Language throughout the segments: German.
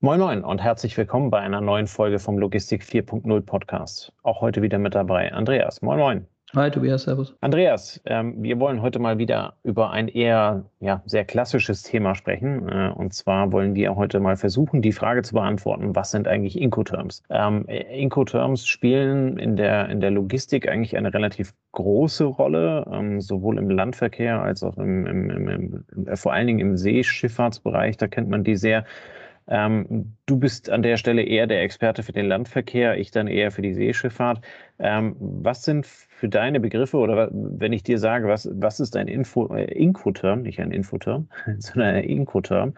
Moin Moin und herzlich willkommen bei einer neuen Folge vom Logistik 4.0 Podcast. Auch heute wieder mit dabei Andreas. Moin Moin. Hi Tobias, Servus. Andreas, ähm, wir wollen heute mal wieder über ein eher ja, sehr klassisches Thema sprechen. Äh, und zwar wollen wir heute mal versuchen, die Frage zu beantworten, was sind eigentlich Incoterms? Ähm, Incoterms spielen in der, in der Logistik eigentlich eine relativ große Rolle, ähm, sowohl im Landverkehr als auch im, im, im, im, vor allen Dingen im Seeschifffahrtsbereich. Da kennt man die sehr. Ähm, du bist an der Stelle eher der Experte für den Landverkehr, ich dann eher für die Seeschifffahrt. Ähm, was sind für deine Begriffe oder wenn ich dir sage, was, was ist ein Info, äh, Incoterm, nicht ein Infoterm, sondern ein Incoterm,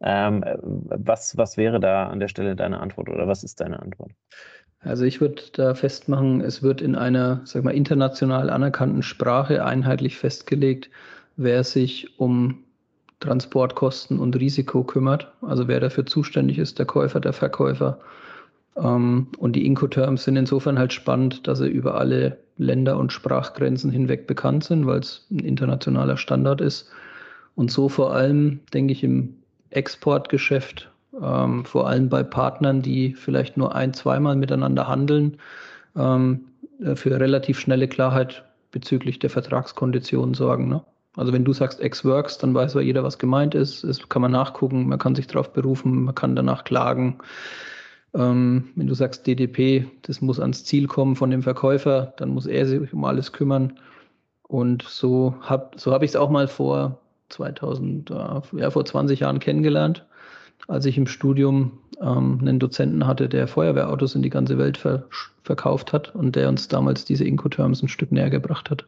ähm, was, was wäre da an der Stelle deine Antwort oder was ist deine Antwort? Also ich würde da festmachen, es wird in einer sag mal, international anerkannten Sprache einheitlich festgelegt, wer sich um Transportkosten und Risiko kümmert. Also wer dafür zuständig ist, der Käufer, der Verkäufer. Ähm, und die Incoterms sind insofern halt spannend, dass sie über alle Länder- und Sprachgrenzen hinweg bekannt sind, weil es ein internationaler Standard ist. Und so vor allem, denke ich, im Exportgeschäft, ähm, vor allem bei Partnern, die vielleicht nur ein, zweimal miteinander handeln, ähm, für relativ schnelle Klarheit bezüglich der Vertragskonditionen sorgen. Ne? Also wenn du sagst Ex-Works, dann weiß jeder, was gemeint ist. Das kann man nachgucken, man kann sich darauf berufen, man kann danach klagen. Ähm, wenn du sagst DDP, das muss ans Ziel kommen von dem Verkäufer, dann muss er sich um alles kümmern. Und so habe so hab ich es auch mal vor 2000, äh, ja, vor 20 Jahren kennengelernt, als ich im Studium ähm, einen Dozenten hatte, der Feuerwehrautos in die ganze Welt ver verkauft hat und der uns damals diese Incoterms ein Stück näher gebracht hat.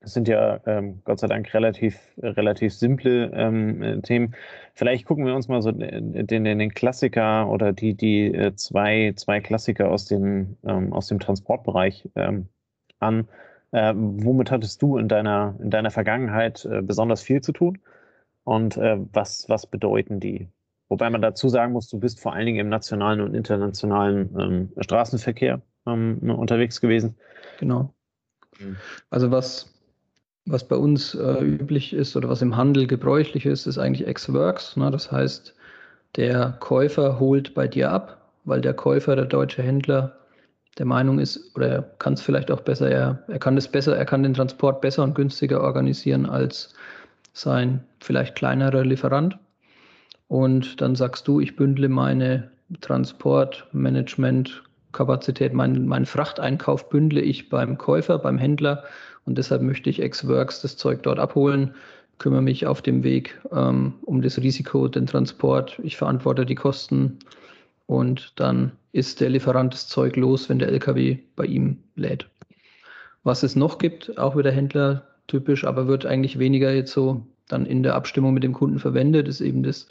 Das sind ja ähm, Gott sei Dank relativ, relativ simple ähm, äh, Themen. Vielleicht gucken wir uns mal so den, den, den Klassiker oder die, die äh, zwei, zwei Klassiker aus dem, ähm, aus dem Transportbereich ähm, an. Äh, womit hattest du in deiner, in deiner Vergangenheit äh, besonders viel zu tun? Und äh, was, was bedeuten die? Wobei man dazu sagen muss, du bist vor allen Dingen im nationalen und internationalen ähm, Straßenverkehr ähm, unterwegs gewesen. Genau. Mhm. Also was was bei uns äh, üblich ist oder was im Handel gebräuchlich ist, ist eigentlich Ex-Works. Ne? Das heißt, der Käufer holt bei dir ab, weil der Käufer, der deutsche Händler, der Meinung ist, oder er kann es vielleicht auch besser, er, er kann es besser, er kann den Transport besser und günstiger organisieren als sein vielleicht kleinerer Lieferant. Und dann sagst du, ich bündle meine Transportmanagement-Kapazität, meinen mein Frachteinkauf bündle ich beim Käufer, beim Händler und deshalb möchte ich Ex-Works das Zeug dort abholen, kümmere mich auf dem Weg ähm, um das Risiko, den Transport. Ich verantworte die Kosten und dann ist der Lieferant das Zeug los, wenn der LKW bei ihm lädt. Was es noch gibt, auch wieder Händler typisch, aber wird eigentlich weniger jetzt so dann in der Abstimmung mit dem Kunden verwendet, ist eben das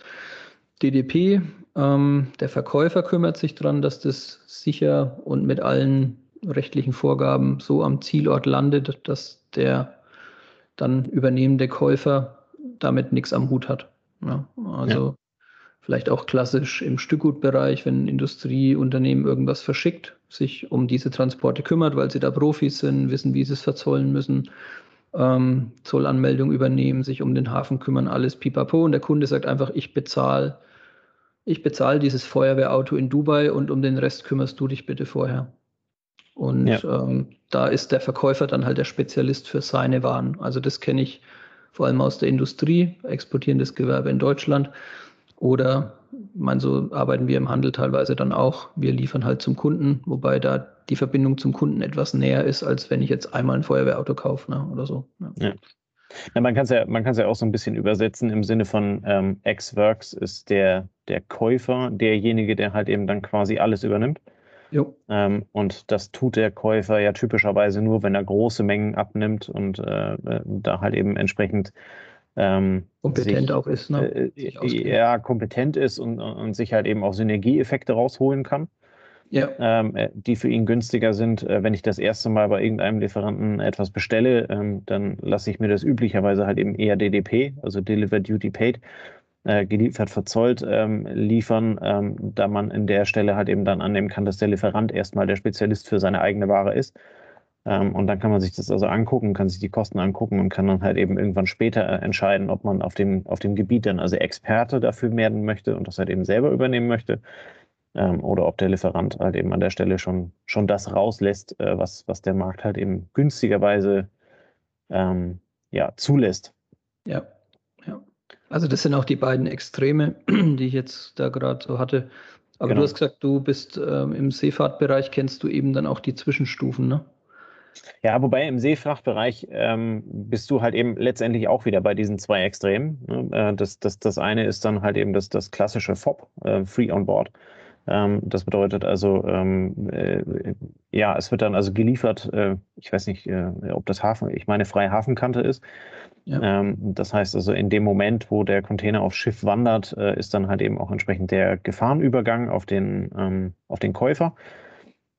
DDP. Ähm, der Verkäufer kümmert sich daran, dass das sicher und mit allen rechtlichen Vorgaben so am Zielort landet, dass der dann übernehmende Käufer damit nichts am Hut hat. Ja, also ja. vielleicht auch klassisch im Stückgutbereich, wenn ein Industrieunternehmen irgendwas verschickt, sich um diese Transporte kümmert, weil sie da Profis sind, wissen, wie sie es verzollen müssen, ähm, Zollanmeldung übernehmen, sich um den Hafen kümmern, alles pipapo. Und der Kunde sagt einfach, ich bezahle ich bezahle dieses Feuerwehrauto in Dubai und um den Rest kümmerst du dich bitte vorher. Und ja. ähm, da ist der Verkäufer dann halt der Spezialist für seine Waren. Also das kenne ich vor allem aus der Industrie, exportierendes Gewerbe in Deutschland. Oder, man so arbeiten wir im Handel teilweise dann auch. Wir liefern halt zum Kunden, wobei da die Verbindung zum Kunden etwas näher ist, als wenn ich jetzt einmal ein Feuerwehrauto kaufe ne, oder so. Ja. ja. Ja, man kann es ja, ja auch so ein bisschen übersetzen im Sinne von ähm, Ex-Works ist der, der Käufer, derjenige, der halt eben dann quasi alles übernimmt. Ähm, und das tut der Käufer ja typischerweise nur, wenn er große Mengen abnimmt und äh, äh da halt eben entsprechend ähm, kompetent sich, auch ist, ne? Äh, ja, kompetent ist und, und sich halt eben auch Synergieeffekte rausholen kann. Ja. Ähm, äh, die für ihn günstiger sind. Äh, wenn ich das erste Mal bei irgendeinem Lieferanten etwas bestelle, ähm, dann lasse ich mir das üblicherweise halt eben eher DDP, also Deliver Duty Paid, äh, geliefert, verzollt ähm, liefern, ähm, da man in der Stelle halt eben dann annehmen kann, dass der Lieferant erstmal der Spezialist für seine eigene Ware ist. Ähm, und dann kann man sich das also angucken, kann sich die Kosten angucken und kann dann halt eben irgendwann später äh, entscheiden, ob man auf dem, auf dem Gebiet dann also Experte dafür werden möchte und das halt eben selber übernehmen möchte. Ähm, oder ob der Lieferant halt eben an der Stelle schon, schon das rauslässt, äh, was, was der Markt halt eben günstigerweise ähm, ja, zulässt. Ja, ja. Also das sind auch die beiden Extreme, die ich jetzt da gerade so hatte. Aber genau. du hast gesagt, du bist ähm, im Seefahrtbereich, kennst du eben dann auch die Zwischenstufen, ne? Ja, wobei im Seefrachtbereich ähm, bist du halt eben letztendlich auch wieder bei diesen zwei Extremen. Ne? Äh, das, das, das eine ist dann halt eben das, das klassische FOB, äh, Free on Board. Ähm, das bedeutet also, ähm, äh, ja, es wird dann also geliefert, äh, ich weiß nicht, äh, ob das Hafen, ich meine, freie Hafenkante ist. Ja. Ähm, das heißt also, in dem Moment, wo der Container aufs Schiff wandert, äh, ist dann halt eben auch entsprechend der Gefahrenübergang auf den, ähm, auf den Käufer.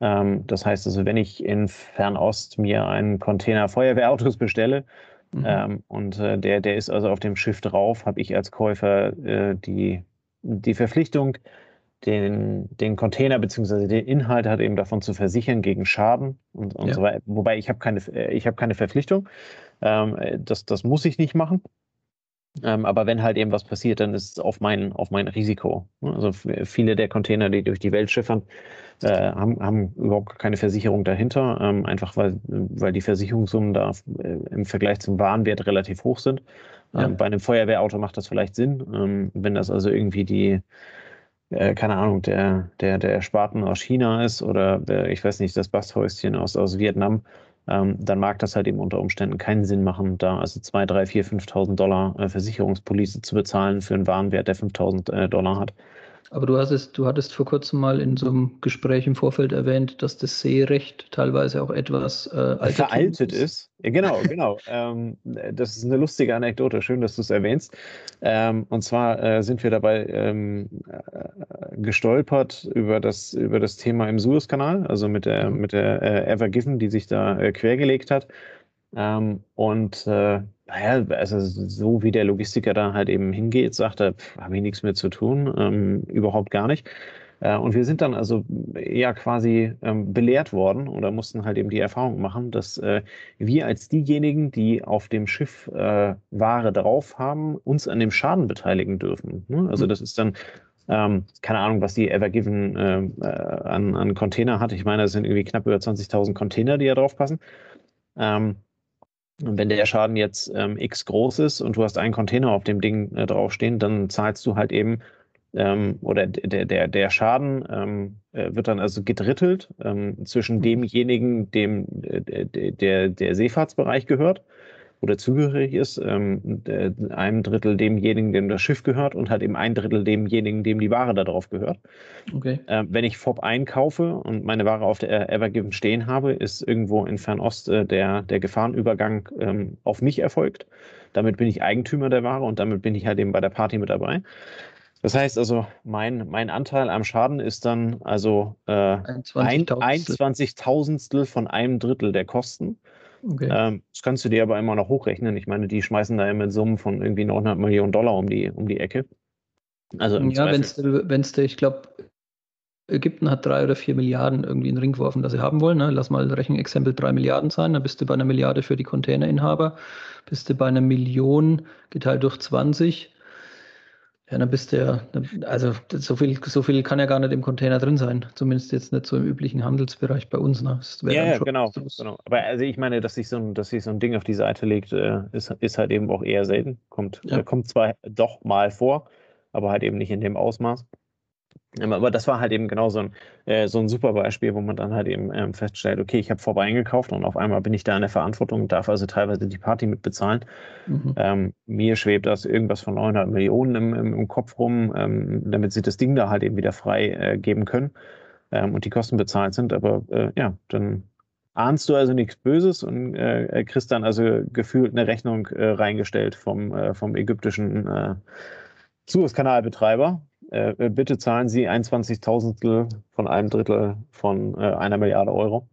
Ähm, das heißt also, wenn ich in Fernost mir einen Container Feuerwehrautos bestelle, mhm. Ähm, und äh, der, der ist also auf dem Schiff drauf, habe ich als Käufer äh, die, die Verpflichtung, den, den Container bzw. den Inhalt hat eben davon zu versichern gegen Schaden und, und ja. so weiter. Wobei ich habe keine, äh, ich habe keine Verpflichtung. Ähm, das, das muss ich nicht machen. Ähm, aber wenn halt eben was passiert, dann ist es auf mein, auf mein Risiko. Also viele der Container, die durch die Welt schiffern, äh, haben, haben überhaupt keine Versicherung dahinter, ähm, einfach weil, weil die Versicherungssummen da äh, im Vergleich zum Warenwert relativ hoch sind. Ja. Ähm, bei einem Feuerwehrauto macht das vielleicht Sinn. Ähm, wenn das also irgendwie die, äh, keine Ahnung, der, der, der Spaten aus China ist oder der, ich weiß nicht, das Basthäuschen aus, aus Vietnam, ähm, dann mag das halt eben unter Umständen keinen Sinn machen, da also 2, 3, 4, 5.000 Dollar äh, Versicherungspolice zu bezahlen für einen Warenwert, der 5.000 äh, Dollar hat. Aber du, hast es, du hattest vor kurzem mal in so einem Gespräch im Vorfeld erwähnt, dass das Seerecht teilweise auch etwas äh, veraltet ist. ist. Ja, genau, genau. ähm, das ist eine lustige Anekdote. Schön, dass du es erwähnst. Ähm, und zwar äh, sind wir dabei ähm, äh, gestolpert über das, über das Thema im Suezkanal, also mit der, mit der äh, Ever Given, die sich da äh, quergelegt hat. Ähm, und äh, naja, also so wie der Logistiker da halt eben hingeht, sagt er, habe ich nichts mehr zu tun, ähm, überhaupt gar nicht. Äh, und wir sind dann also ja quasi ähm, belehrt worden oder mussten halt eben die Erfahrung machen, dass äh, wir als diejenigen, die auf dem Schiff äh, Ware drauf haben, uns an dem Schaden beteiligen dürfen. Ne? Also mhm. das ist dann ähm, keine Ahnung, was die Evergiven äh, äh, an, an Container hat. Ich meine, das sind irgendwie knapp über 20.000 Container, die da drauf passen. Ähm, und wenn der Schaden jetzt ähm, x groß ist und du hast einen Container auf dem Ding äh, draufstehen, dann zahlst du halt eben ähm, oder der, der, der Schaden ähm, äh, wird dann also gedrittelt ähm, zwischen mhm. demjenigen, dem äh, der, der Seefahrtsbereich gehört oder zugehörig ist, ähm, einem Drittel demjenigen, dem das Schiff gehört und halt eben ein Drittel demjenigen, dem die Ware darauf gehört. Okay. Ähm, wenn ich FOB einkaufe und meine Ware auf der Evergiven stehen habe, ist irgendwo in Fernost äh, der, der Gefahrenübergang ähm, auf mich erfolgt. Damit bin ich Eigentümer der Ware und damit bin ich halt eben bei der Party mit dabei. Das heißt also, mein, mein Anteil am Schaden ist dann also äh, ein 20.000 von einem Drittel der Kosten. Okay. Ähm, das kannst du dir aber immer noch hochrechnen. Ich meine, die schmeißen da ja mit Summen von irgendwie 900 Millionen Dollar um die, um die Ecke. Also ja, wenn es, ich glaube, Ägypten hat drei oder vier Milliarden irgendwie in den Ring geworfen, dass sie haben wollen. Ne? Lass mal Rechenexempel drei Milliarden sein, dann bist du bei einer Milliarde für die Containerinhaber, bist du bei einer Million geteilt durch 20 ja, dann bist du ja, also so viel, so viel kann ja gar nicht im Container drin sein. Zumindest jetzt nicht so im üblichen Handelsbereich bei uns. Ne? Ja, ja genau, genau. Aber also ich meine, dass sich so ein, dass sich so ein Ding auf die Seite legt, äh, ist, ist halt eben auch eher selten. Kommt, ja. äh, kommt zwar doch mal vor, aber halt eben nicht in dem Ausmaß. Aber das war halt eben genau so ein, äh, so ein super Beispiel, wo man dann halt eben ähm, feststellt, okay, ich habe vorbei eingekauft und auf einmal bin ich da in der Verantwortung und darf also teilweise die Party mit bezahlen. Mhm. Ähm, mir schwebt das irgendwas von 900 Millionen im, im, im Kopf rum, ähm, damit sie das Ding da halt eben wieder frei äh, geben können ähm, und die Kosten bezahlt sind. Aber äh, ja, dann ahnst du also nichts Böses und äh, kriegst dann also gefühlt eine Rechnung äh, reingestellt vom, äh, vom ägyptischen äh, Suezkanalbetreiber äh, bitte zahlen Sie ein Zwanzigtausendstel von einem Drittel von äh, einer Milliarde Euro.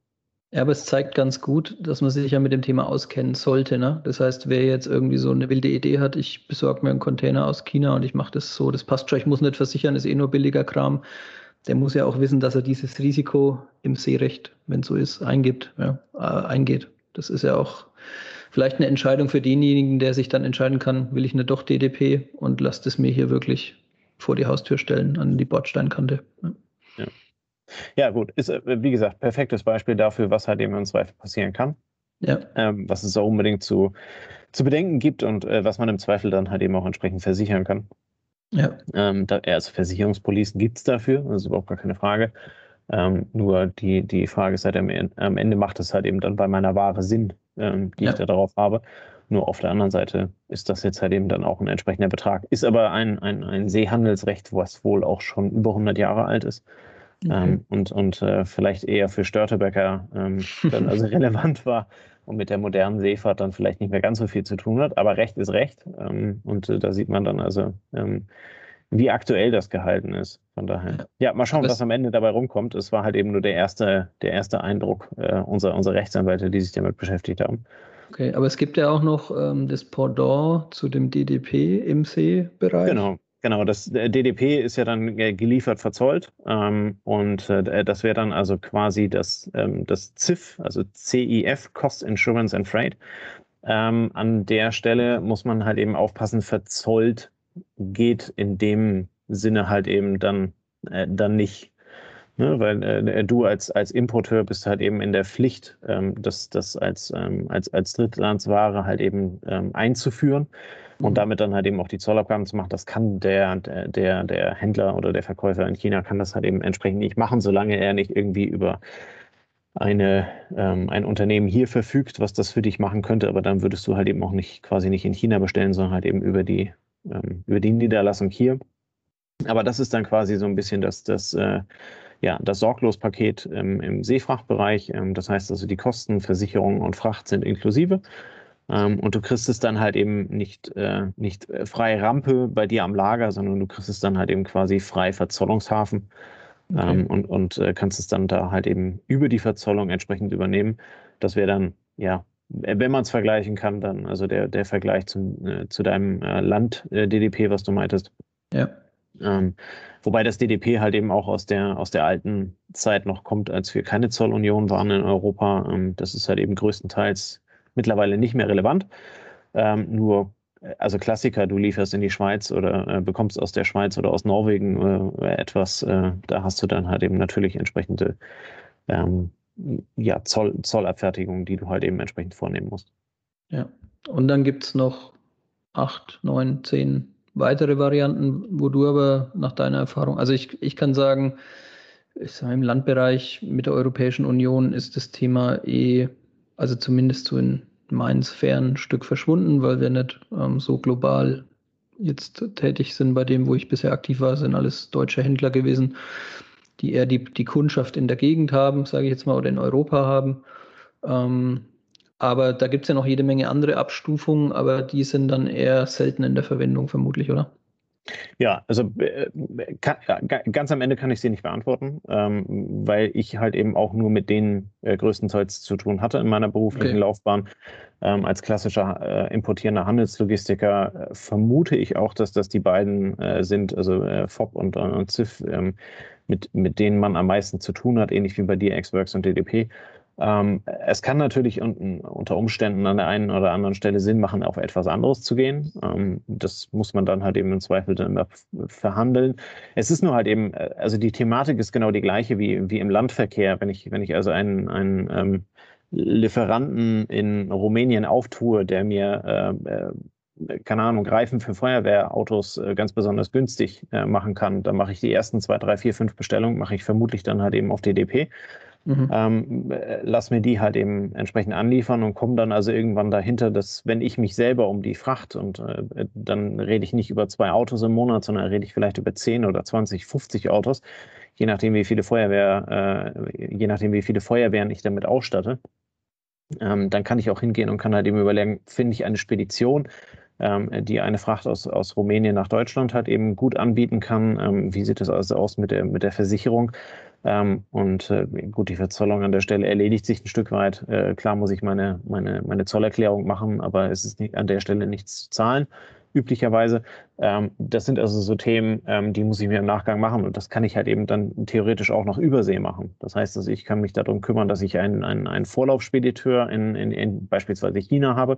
Ja, aber es zeigt ganz gut, dass man sich ja mit dem Thema auskennen sollte. Ne? Das heißt, wer jetzt irgendwie so eine wilde Idee hat, ich besorge mir einen Container aus China und ich mache das so, das passt schon, ich muss nicht versichern, ist eh nur billiger Kram, der muss ja auch wissen, dass er dieses Risiko im Seerecht, wenn es so ist, eingibt, ja, äh, eingeht. Das ist ja auch vielleicht eine Entscheidung für denjenigen, der sich dann entscheiden kann, will ich eine doch DDP und lasst es mir hier wirklich vor die Haustür stellen, an die Bordsteinkante. Ja. ja. gut, ist äh, wie gesagt perfektes Beispiel dafür, was halt eben im Zweifel passieren kann. Ja. Ähm, was es auch unbedingt zu, zu bedenken gibt und äh, was man im Zweifel dann halt eben auch entsprechend versichern kann. Ja. Ähm, da, also Versicherungspolicen gibt es dafür, das ist überhaupt gar keine Frage. Ähm, nur die, die Frage ist halt, am, am, Ende macht es halt eben dann bei meiner Ware Sinn, ähm, die ja. ich da drauf habe. Nur auf der anderen Seite ist das jetzt halt eben dann auch ein entsprechender Betrag. Ist aber ein, ein, ein Seehandelsrecht, was wohl auch schon über 100 Jahre alt ist. Okay. Ähm, und und äh, vielleicht eher für Störtebecker ähm, dann also relevant war und mit der modernen Seefahrt dann vielleicht nicht mehr ganz so viel zu tun hat. Aber Recht ist Recht. Ähm, und äh, da sieht man dann also, ähm, wie aktuell das gehalten ist. Von daher. Ja, mal schauen, was am Ende dabei rumkommt. Es war halt eben nur der erste, der erste Eindruck äh, unserer, unserer Rechtsanwälte, die sich damit beschäftigt haben. Okay, aber es gibt ja auch noch ähm, das Pendant zu dem DDP im Seebereich. Genau, Genau, das DDP ist ja dann äh, geliefert verzollt ähm, und äh, das wäre dann also quasi das, ähm, das CIF, also CIF, Cost Insurance and Freight. Ähm, an der Stelle muss man halt eben aufpassen, verzollt geht in dem Sinne halt eben dann, äh, dann nicht. Ne, weil äh, du als, als Importeur bist halt eben in der Pflicht, ähm, das, das als, ähm, als, als Drittlandsware halt eben ähm, einzuführen und mhm. damit dann halt eben auch die Zollabgaben zu machen. Das kann der, der, der Händler oder der Verkäufer in China kann das halt eben entsprechend nicht machen, solange er nicht irgendwie über eine, ähm, ein Unternehmen hier verfügt, was das für dich machen könnte, aber dann würdest du halt eben auch nicht quasi nicht in China bestellen, sondern halt eben über die, ähm, über die Niederlassung hier. Aber das ist dann quasi so ein bisschen das, das äh, ja, das Sorglospaket ähm, im Seefrachtbereich. Ähm, das heißt also, die Kosten, Versicherung und Fracht sind inklusive. Ähm, und du kriegst es dann halt eben nicht, äh, nicht äh, freie Rampe bei dir am Lager, sondern du kriegst es dann halt eben quasi frei Verzollungshafen. Okay. Ähm, und und äh, kannst es dann da halt eben über die Verzollung entsprechend übernehmen. Das wäre dann, ja, wenn man es vergleichen kann, dann also der, der Vergleich zum, äh, zu deinem äh, Land-DDP, äh, was du meintest. Ja. Ähm, wobei das DDP halt eben auch aus der, aus der alten Zeit noch kommt, als wir keine Zollunion waren in Europa. Ähm, das ist halt eben größtenteils mittlerweile nicht mehr relevant. Ähm, nur, äh, also Klassiker, du lieferst in die Schweiz oder äh, bekommst aus der Schweiz oder aus Norwegen äh, etwas, äh, da hast du dann halt eben natürlich entsprechende ähm, ja, Zoll, Zollabfertigungen, die du halt eben entsprechend vornehmen musst. Ja, und dann gibt es noch acht, neun, zehn weitere Varianten, wo du aber nach deiner Erfahrung, also ich, ich kann sagen, ich sage, im Landbereich mit der Europäischen Union ist das Thema eh, also zumindest so in meinen Sphären ein Stück verschwunden, weil wir nicht ähm, so global jetzt tätig sind. Bei dem, wo ich bisher aktiv war, sind alles deutsche Händler gewesen, die eher die, die Kundschaft in der Gegend haben, sage ich jetzt mal, oder in Europa haben. Ähm, aber da gibt es ja noch jede Menge andere Abstufungen, aber die sind dann eher selten in der Verwendung, vermutlich, oder? Ja, also äh, kann, ganz am Ende kann ich sie nicht beantworten, ähm, weil ich halt eben auch nur mit denen äh, größtenteils zu tun hatte in meiner beruflichen okay. Laufbahn. Ähm, als klassischer äh, importierender Handelslogistiker äh, vermute ich auch, dass das die beiden sind, also FOB und, und CIF, ähm, mit, mit denen man am meisten zu tun hat, ähnlich wie bei dir, Xworks und DDP. Ähm, es kann natürlich un unter Umständen an der einen oder anderen Stelle Sinn machen, auf etwas anderes zu gehen. Ähm, das muss man dann halt eben im Zweifel dann verhandeln. Es ist nur halt eben, äh, also die Thematik ist genau die gleiche wie, wie im Landverkehr. Wenn ich, wenn ich also einen, einen ähm, Lieferanten in Rumänien auftue, der mir äh, äh, keine Ahnung, Reifen für Feuerwehrautos äh, ganz besonders günstig äh, machen kann, dann mache ich die ersten zwei, drei, vier, fünf Bestellungen, mache ich vermutlich dann halt eben auf DDP. Mhm. Ähm, äh, lass mir die halt eben entsprechend anliefern und komme dann also irgendwann dahinter, dass wenn ich mich selber um die Fracht und äh, dann rede ich nicht über zwei Autos im Monat, sondern rede ich vielleicht über 10 oder 20, 50 Autos, je nachdem wie viele Feuerwehr, äh, je nachdem wie viele Feuerwehren ich damit ausstatte. Ähm, dann kann ich auch hingehen und kann halt eben überlegen, finde ich eine Spedition, ähm, die eine Fracht aus, aus Rumänien nach Deutschland halt eben gut anbieten kann. Ähm, wie sieht es also aus mit der, mit der Versicherung? Ähm, und äh, gut, die Verzollung an der Stelle erledigt sich ein Stück weit. Äh, klar muss ich meine, meine, meine Zollerklärung machen, aber es ist nicht, an der Stelle nichts zu zahlen. üblicherweise. Ähm, das sind also so Themen, ähm, die muss ich mir im Nachgang machen und das kann ich halt eben dann theoretisch auch noch übersee machen. Das heißt, also ich kann mich darum kümmern, dass ich einen, einen, einen Vorlaufspediteur in, in, in beispielsweise China habe,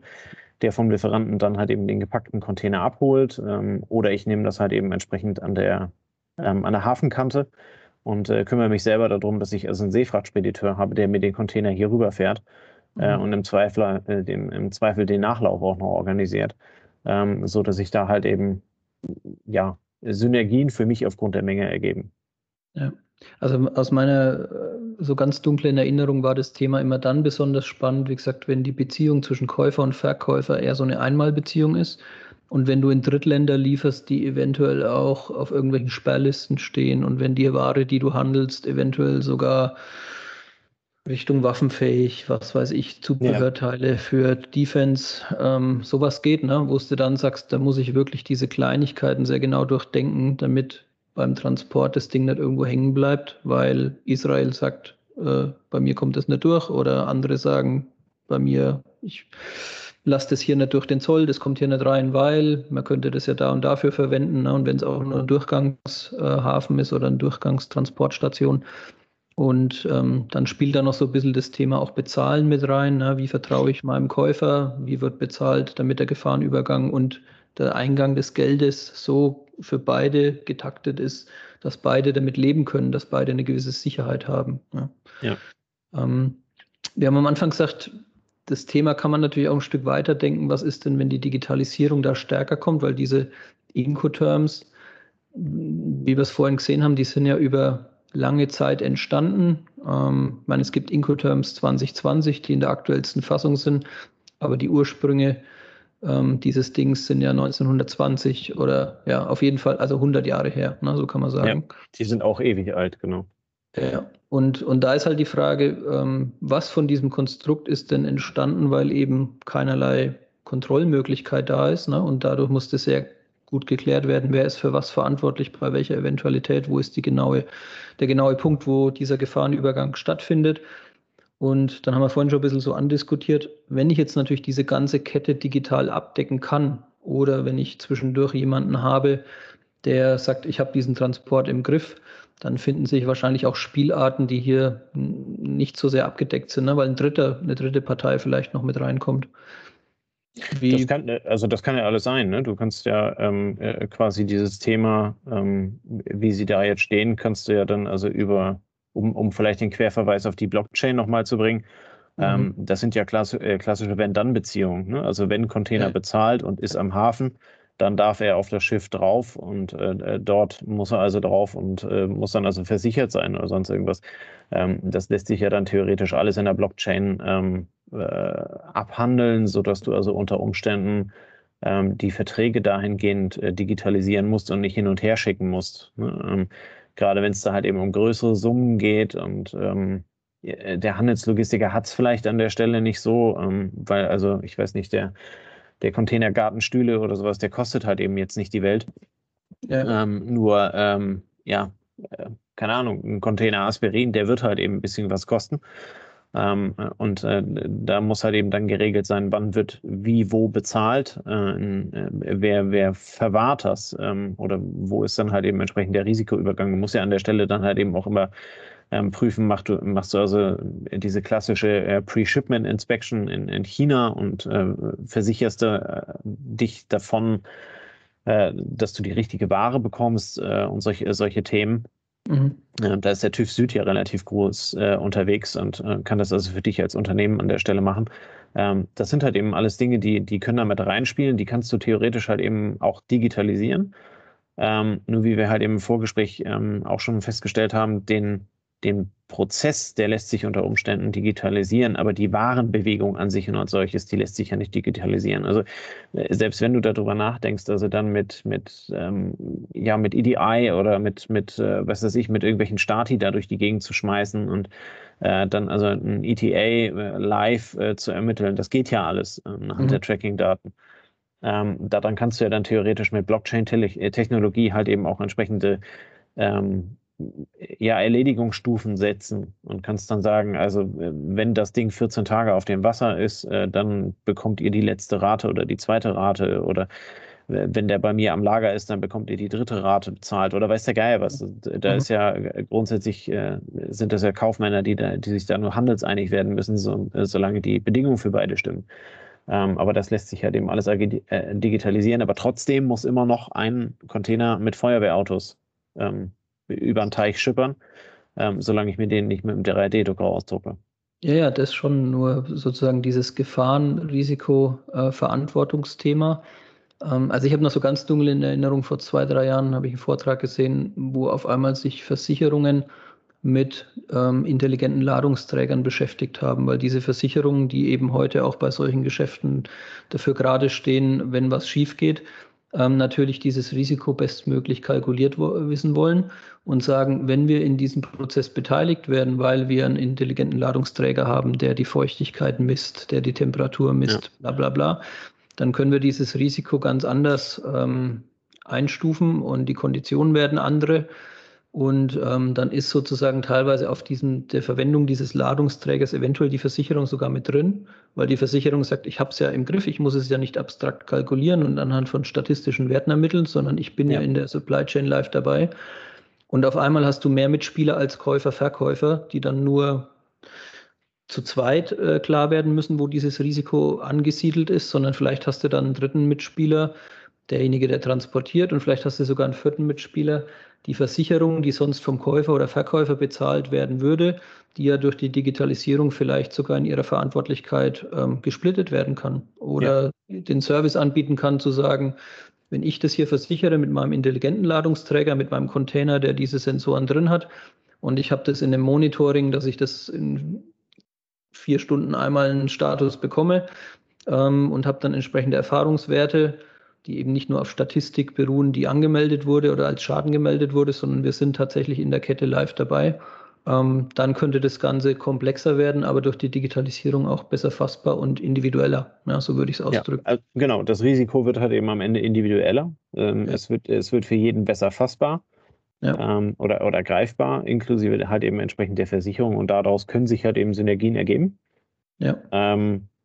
der vom Lieferanten dann halt eben den gepackten Container abholt ähm, oder ich nehme das halt eben entsprechend an der, ähm, an der Hafenkante und äh, kümmere mich selber darum, dass ich also einen Seefrachtspediteur habe, der mir den Container hier rüberfährt äh, mhm. und im Zweifel, äh, dem, im Zweifel den Nachlauf auch noch organisiert, ähm, so dass sich da halt eben ja Synergien für mich aufgrund der Menge ergeben. Ja. Also aus meiner äh, so ganz dunklen Erinnerung war das Thema immer dann besonders spannend, wie gesagt, wenn die Beziehung zwischen Käufer und Verkäufer eher so eine Einmalbeziehung ist und wenn du in Drittländer lieferst, die eventuell auch auf irgendwelchen Sperrlisten stehen und wenn die Ware, die du handelst, eventuell sogar Richtung waffenfähig, was weiß ich, Zubehörteile ja. für Defense, ähm, sowas geht, ne? wo du dann sagst, da muss ich wirklich diese Kleinigkeiten sehr genau durchdenken, damit beim Transport das Ding nicht irgendwo hängen bleibt, weil Israel sagt, äh, bei mir kommt das nicht durch oder andere sagen, bei mir, ich lasse das hier nicht durch den Zoll, das kommt hier nicht rein, weil man könnte das ja da und dafür verwenden. Ne? Und wenn es auch nur ein Durchgangshafen ist oder eine Durchgangstransportstation, und ähm, dann spielt da noch so ein bisschen das Thema auch Bezahlen mit rein. Ne? Wie vertraue ich meinem Käufer? Wie wird bezahlt, damit der Gefahrenübergang und der Eingang des Geldes so für beide getaktet ist, dass beide damit leben können, dass beide eine gewisse Sicherheit haben. Ne? Ja. Ähm, wir haben am Anfang gesagt, das Thema kann man natürlich auch ein Stück weiter denken. Was ist denn, wenn die Digitalisierung da stärker kommt? Weil diese Incoterms, wie wir es vorhin gesehen haben, die sind ja über lange Zeit entstanden. Ähm, ich meine, es gibt Incoterms 2020, die in der aktuellsten Fassung sind, aber die Ursprünge ähm, dieses Dings sind ja 1920 oder ja, auf jeden Fall, also 100 Jahre her, ne, so kann man sagen. Ja, die sind auch ewig alt, genau. Ja, und, und da ist halt die Frage, ähm, was von diesem Konstrukt ist denn entstanden, weil eben keinerlei Kontrollmöglichkeit da ist. Ne? Und dadurch musste sehr gut geklärt werden, wer ist für was verantwortlich, bei welcher Eventualität, wo ist die genaue, der genaue Punkt, wo dieser Gefahrenübergang stattfindet. Und dann haben wir vorhin schon ein bisschen so andiskutiert, wenn ich jetzt natürlich diese ganze Kette digital abdecken kann oder wenn ich zwischendurch jemanden habe, der sagt, ich habe diesen Transport im Griff, dann finden sich wahrscheinlich auch Spielarten, die hier nicht so sehr abgedeckt sind, ne? weil ein dritter, eine dritte Partei vielleicht noch mit reinkommt. Wie das kann, also das kann ja alles sein. Ne? Du kannst ja ähm, äh, quasi dieses Thema, ähm, wie sie da jetzt stehen, kannst du ja dann also über, um, um vielleicht den Querverweis auf die Blockchain nochmal zu bringen, mhm. ähm, das sind ja äh, klassische Wenn-Dann-Beziehungen. Ne? Also wenn Container bezahlt und ist am Hafen, dann darf er auf das Schiff drauf und äh, äh, dort muss er also drauf und äh, muss dann also versichert sein oder sonst irgendwas. Ähm, das lässt sich ja dann theoretisch alles in der Blockchain ähm, äh, abhandeln, sodass du also unter Umständen ähm, die Verträge dahingehend äh, digitalisieren musst und nicht hin und her schicken musst. Ne? Ähm, gerade wenn es da halt eben um größere Summen geht und ähm, der Handelslogistiker hat es vielleicht an der Stelle nicht so, ähm, weil also ich weiß nicht, der der Containergartenstühle oder sowas, der kostet halt eben jetzt nicht die Welt. Ja. Ähm, nur, ähm, ja, äh, keine Ahnung, ein Container Aspirin, der wird halt eben ein bisschen was kosten. Ähm, und äh, da muss halt eben dann geregelt sein, wann wird wie wo bezahlt, äh, äh, wer, wer verwahrt das ähm, oder wo ist dann halt eben entsprechend der Risikoübergang. Man muss ja an der Stelle dann halt eben auch immer ähm, prüfen, machst du, machst du also diese klassische äh, Pre-Shipment Inspection in, in China und äh, versicherst äh, dich davon, äh, dass du die richtige Ware bekommst äh, und solche, solche Themen. Mhm. da ist der TÜV Süd ja relativ groß äh, unterwegs und kann das also für dich als Unternehmen an der Stelle machen. Ähm, das sind halt eben alles Dinge, die, die können damit reinspielen, die kannst du theoretisch halt eben auch digitalisieren. Ähm, nur wie wir halt im Vorgespräch ähm, auch schon festgestellt haben, den, den Prozess, der lässt sich unter Umständen digitalisieren, aber die Warenbewegung an sich und als solches, die lässt sich ja nicht digitalisieren. Also äh, selbst wenn du darüber nachdenkst, also dann mit, mit, ähm, ja, mit EDI oder mit, mit äh, was weiß ich, mit irgendwelchen Stati da durch die Gegend zu schmeißen und äh, dann also ein ETA äh, live äh, zu ermitteln, das geht ja alles äh, anhand mhm. der Tracking-Daten. Ähm, daran kannst du ja dann theoretisch mit Blockchain-Technologie halt eben auch entsprechende ähm, ja, Erledigungsstufen setzen und kannst dann sagen, also wenn das Ding 14 Tage auf dem Wasser ist, äh, dann bekommt ihr die letzte Rate oder die zweite Rate oder wenn der bei mir am Lager ist, dann bekommt ihr die dritte Rate bezahlt oder weiß der Geier was. Da mhm. ist ja grundsätzlich, äh, sind das ja Kaufmänner, die, da, die sich da nur handelseinig werden müssen, so, äh, solange die Bedingungen für beide stimmen. Ähm, aber das lässt sich halt eben alles äh, digitalisieren. Aber trotzdem muss immer noch ein Container mit Feuerwehrautos ähm, über den Teich schippern, ähm, solange ich mir den nicht mit dem 3D-Drucker ausdrucke. Ja, ja, das ist schon nur sozusagen dieses Gefahrenrisiko-Verantwortungsthema. Äh, ähm, also ich habe noch so ganz dunkel in Erinnerung, vor zwei, drei Jahren habe ich einen Vortrag gesehen, wo auf einmal sich Versicherungen mit ähm, intelligenten Ladungsträgern beschäftigt haben, weil diese Versicherungen, die eben heute auch bei solchen Geschäften dafür gerade stehen, wenn was schief geht, ähm, natürlich dieses Risiko bestmöglich kalkuliert wo wissen wollen und sagen, wenn wir in diesem Prozess beteiligt werden, weil wir einen intelligenten Ladungsträger haben, der die Feuchtigkeit misst, der die Temperatur misst, ja. bla bla bla, dann können wir dieses Risiko ganz anders ähm, einstufen und die Konditionen werden andere. Und ähm, dann ist sozusagen teilweise auf diesem, der Verwendung dieses Ladungsträgers eventuell die Versicherung sogar mit drin, weil die Versicherung sagt, ich habe es ja im Griff, ich muss es ja nicht abstrakt kalkulieren und anhand von statistischen Werten ermitteln, sondern ich bin ja, ja in der Supply Chain live dabei. Und auf einmal hast du mehr Mitspieler als Käufer, Verkäufer, die dann nur zu zweit äh, klar werden müssen, wo dieses Risiko angesiedelt ist, sondern vielleicht hast du dann einen dritten Mitspieler, derjenige, der transportiert, und vielleicht hast du sogar einen vierten Mitspieler, die Versicherung, die sonst vom Käufer oder Verkäufer bezahlt werden würde, die ja durch die Digitalisierung vielleicht sogar in ihrer Verantwortlichkeit ähm, gesplittet werden kann oder ja. den Service anbieten kann, zu sagen, wenn ich das hier versichere mit meinem intelligenten Ladungsträger, mit meinem Container, der diese Sensoren drin hat, und ich habe das in dem Monitoring, dass ich das in vier Stunden einmal einen Status bekomme ähm, und habe dann entsprechende Erfahrungswerte, die eben nicht nur auf Statistik beruhen, die angemeldet wurde oder als Schaden gemeldet wurde, sondern wir sind tatsächlich in der Kette live dabei. Ähm, dann könnte das Ganze komplexer werden, aber durch die Digitalisierung auch besser fassbar und individueller. Ja, so würde ich es ausdrücken. Ja, also genau, das Risiko wird halt eben am Ende individueller. Ähm, ja. es, wird, es wird für jeden besser fassbar. Ja. Ähm, oder, oder greifbar, inklusive halt eben entsprechend der Versicherung und daraus können sich halt eben Synergien ergeben. Ja. Ähm, äh,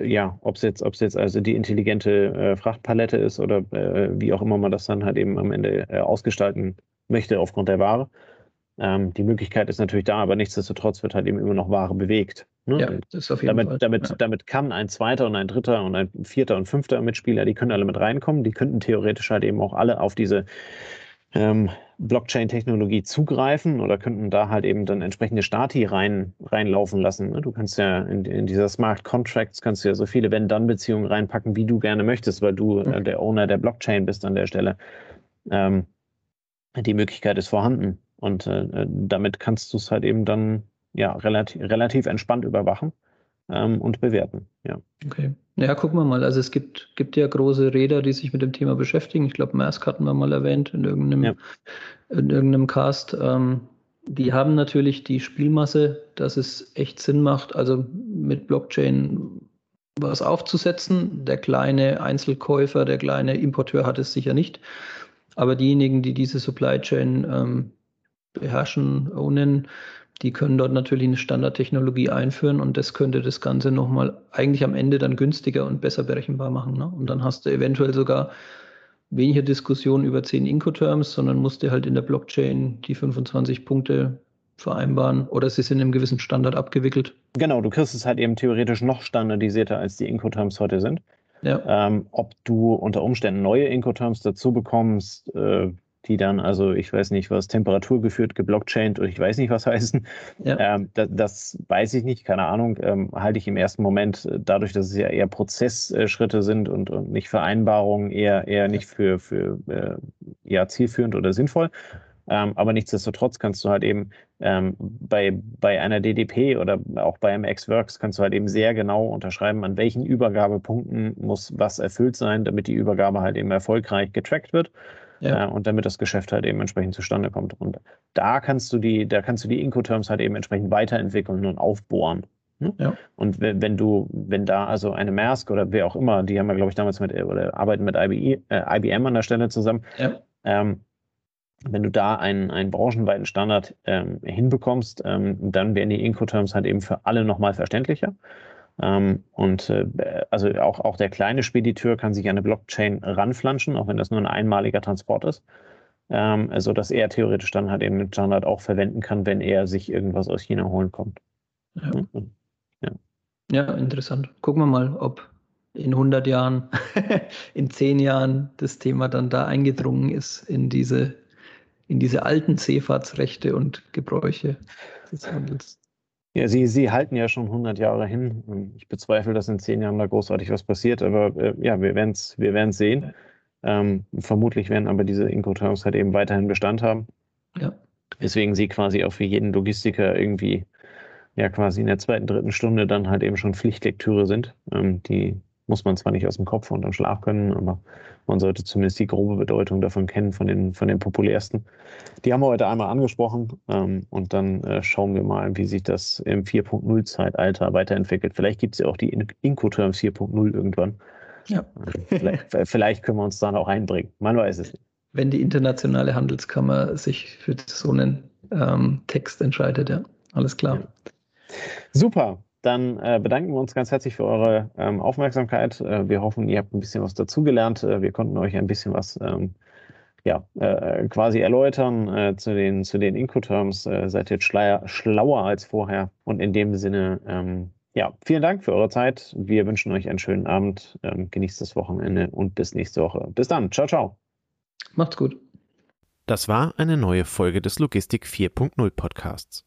ja, ob es jetzt, jetzt also die intelligente äh, Frachtpalette ist oder äh, wie auch immer man das dann halt eben am Ende äh, ausgestalten möchte aufgrund der Ware. Ähm, die Möglichkeit ist natürlich da, aber nichtsdestotrotz wird halt eben immer noch Ware bewegt. Ne? Ja, das ist auf jeden damit, Fall. Damit, ja. damit kann ein zweiter und ein dritter und ein vierter und fünfter Mitspieler, die können alle mit reinkommen. Die könnten theoretisch halt eben auch alle auf diese ähm, Blockchain-Technologie zugreifen oder könnten da halt eben dann entsprechende Stati rein, reinlaufen lassen. Ne? Du kannst ja in, in dieser Smart Contracts kannst du ja so viele Wenn-Dann-Beziehungen reinpacken, wie du gerne möchtest, weil du äh, der Owner der Blockchain bist an der Stelle. Ähm, die Möglichkeit ist vorhanden und äh damit kannst du es halt eben dann ja relativ, relativ entspannt überwachen ähm, und bewerten. Ja. Okay. Ja, gucken wir mal. Also es gibt, gibt ja große Räder, die sich mit dem Thema beschäftigen. Ich glaube, Maersk hatten wir mal erwähnt in irgendeinem, ja. in irgendeinem Cast. Ähm, die haben natürlich die Spielmasse, dass es echt Sinn macht, also mit Blockchain was aufzusetzen. Der kleine Einzelkäufer, der kleine Importeur hat es sicher nicht. Aber diejenigen, die diese Supply Chain ähm, beherrschen, ownen, die können dort natürlich eine Standardtechnologie einführen und das könnte das Ganze nochmal eigentlich am Ende dann günstiger und besser berechenbar machen. Ne? Und dann hast du eventuell sogar weniger Diskussionen über 10 Incoterms, sondern musst du halt in der Blockchain die 25 Punkte vereinbaren oder sie sind in einem gewissen Standard abgewickelt. Genau, du kriegst es halt eben theoretisch noch standardisierter, als die Incoterms heute sind. Ja. Ähm, ob du unter Umständen neue Incoterms dazu bekommst, äh, die dann, also ich weiß nicht, was temperaturgeführt geblockchained oder ich weiß nicht, was heißen. Ja. Ähm, das, das, weiß ich nicht, keine Ahnung. Ähm, halte ich im ersten Moment, äh, dadurch, dass es ja eher Prozessschritte sind und, und nicht Vereinbarungen, eher, eher nicht für, für äh, ja, zielführend oder sinnvoll. Ähm, aber nichtsdestotrotz kannst du halt eben ähm, bei, bei einer DDP oder auch bei einem X-Works kannst du halt eben sehr genau unterschreiben, an welchen Übergabepunkten muss was erfüllt sein, damit die Übergabe halt eben erfolgreich getrackt wird. Ja. Äh, und damit das Geschäft halt eben entsprechend zustande kommt. Und da kannst du die, da kannst du die Incoterms halt eben entsprechend weiterentwickeln und aufbohren. Ne? Ja. Und wenn du, wenn da also eine Maersk oder wer auch immer, die haben wir, glaube ich, damals mit oder arbeiten mit IBI, äh, IBM an der Stelle zusammen, ja. ähm, wenn du da einen, einen branchenweiten Standard ähm, hinbekommst, ähm, dann werden die Incoterms halt eben für alle nochmal verständlicher. Ähm, und äh, also auch, auch der kleine Spediteur kann sich an eine Blockchain ranflanschen, auch wenn das nur ein einmaliger Transport ist. Ähm, also dass er theoretisch dann halt eben den Standard auch verwenden kann, wenn er sich irgendwas aus China holen kommt. Ja, ja. ja interessant. Gucken wir mal, ob in 100 Jahren, in 10 Jahren das Thema dann da eingedrungen ist in diese, in diese alten Seefahrtsrechte und Gebräuche des Handels. Ja, Sie, Sie halten ja schon 100 Jahre hin. Ich bezweifle, dass in 10 Jahren da großartig was passiert, aber äh, ja, wir werden es wir werden's sehen. Ähm, vermutlich werden aber diese Incoterms halt eben weiterhin Bestand haben. Ja. Deswegen sie quasi auch für jeden Logistiker irgendwie ja quasi in der zweiten, dritten Stunde dann halt eben schon Pflichtlektüre sind. Ähm, die muss man zwar nicht aus dem Kopf und am Schlaf können, aber man sollte zumindest die grobe Bedeutung davon kennen, von den, von den populärsten. Die haben wir heute einmal angesprochen ähm, und dann äh, schauen wir mal, wie sich das im 4.0-Zeitalter weiterentwickelt. Vielleicht gibt es ja auch die Incoterms 4.0 irgendwann. Ja. vielleicht, vielleicht können wir uns da noch einbringen. Man weiß es nicht. Wenn die internationale Handelskammer sich für so einen ähm, Text entscheidet, ja. Alles klar. Ja. Super. Dann äh, bedanken wir uns ganz herzlich für eure ähm, Aufmerksamkeit. Äh, wir hoffen, ihr habt ein bisschen was dazugelernt. Äh, wir konnten euch ein bisschen was ähm, ja, äh, quasi erläutern äh, zu den, zu den Incoterms. Äh, seid jetzt schleier, schlauer als vorher. Und in dem Sinne, ähm, ja, vielen Dank für eure Zeit. Wir wünschen euch einen schönen Abend. Ähm, genießt das Wochenende und bis nächste Woche. Bis dann. Ciao, ciao. Macht's gut. Das war eine neue Folge des Logistik 4.0 Podcasts.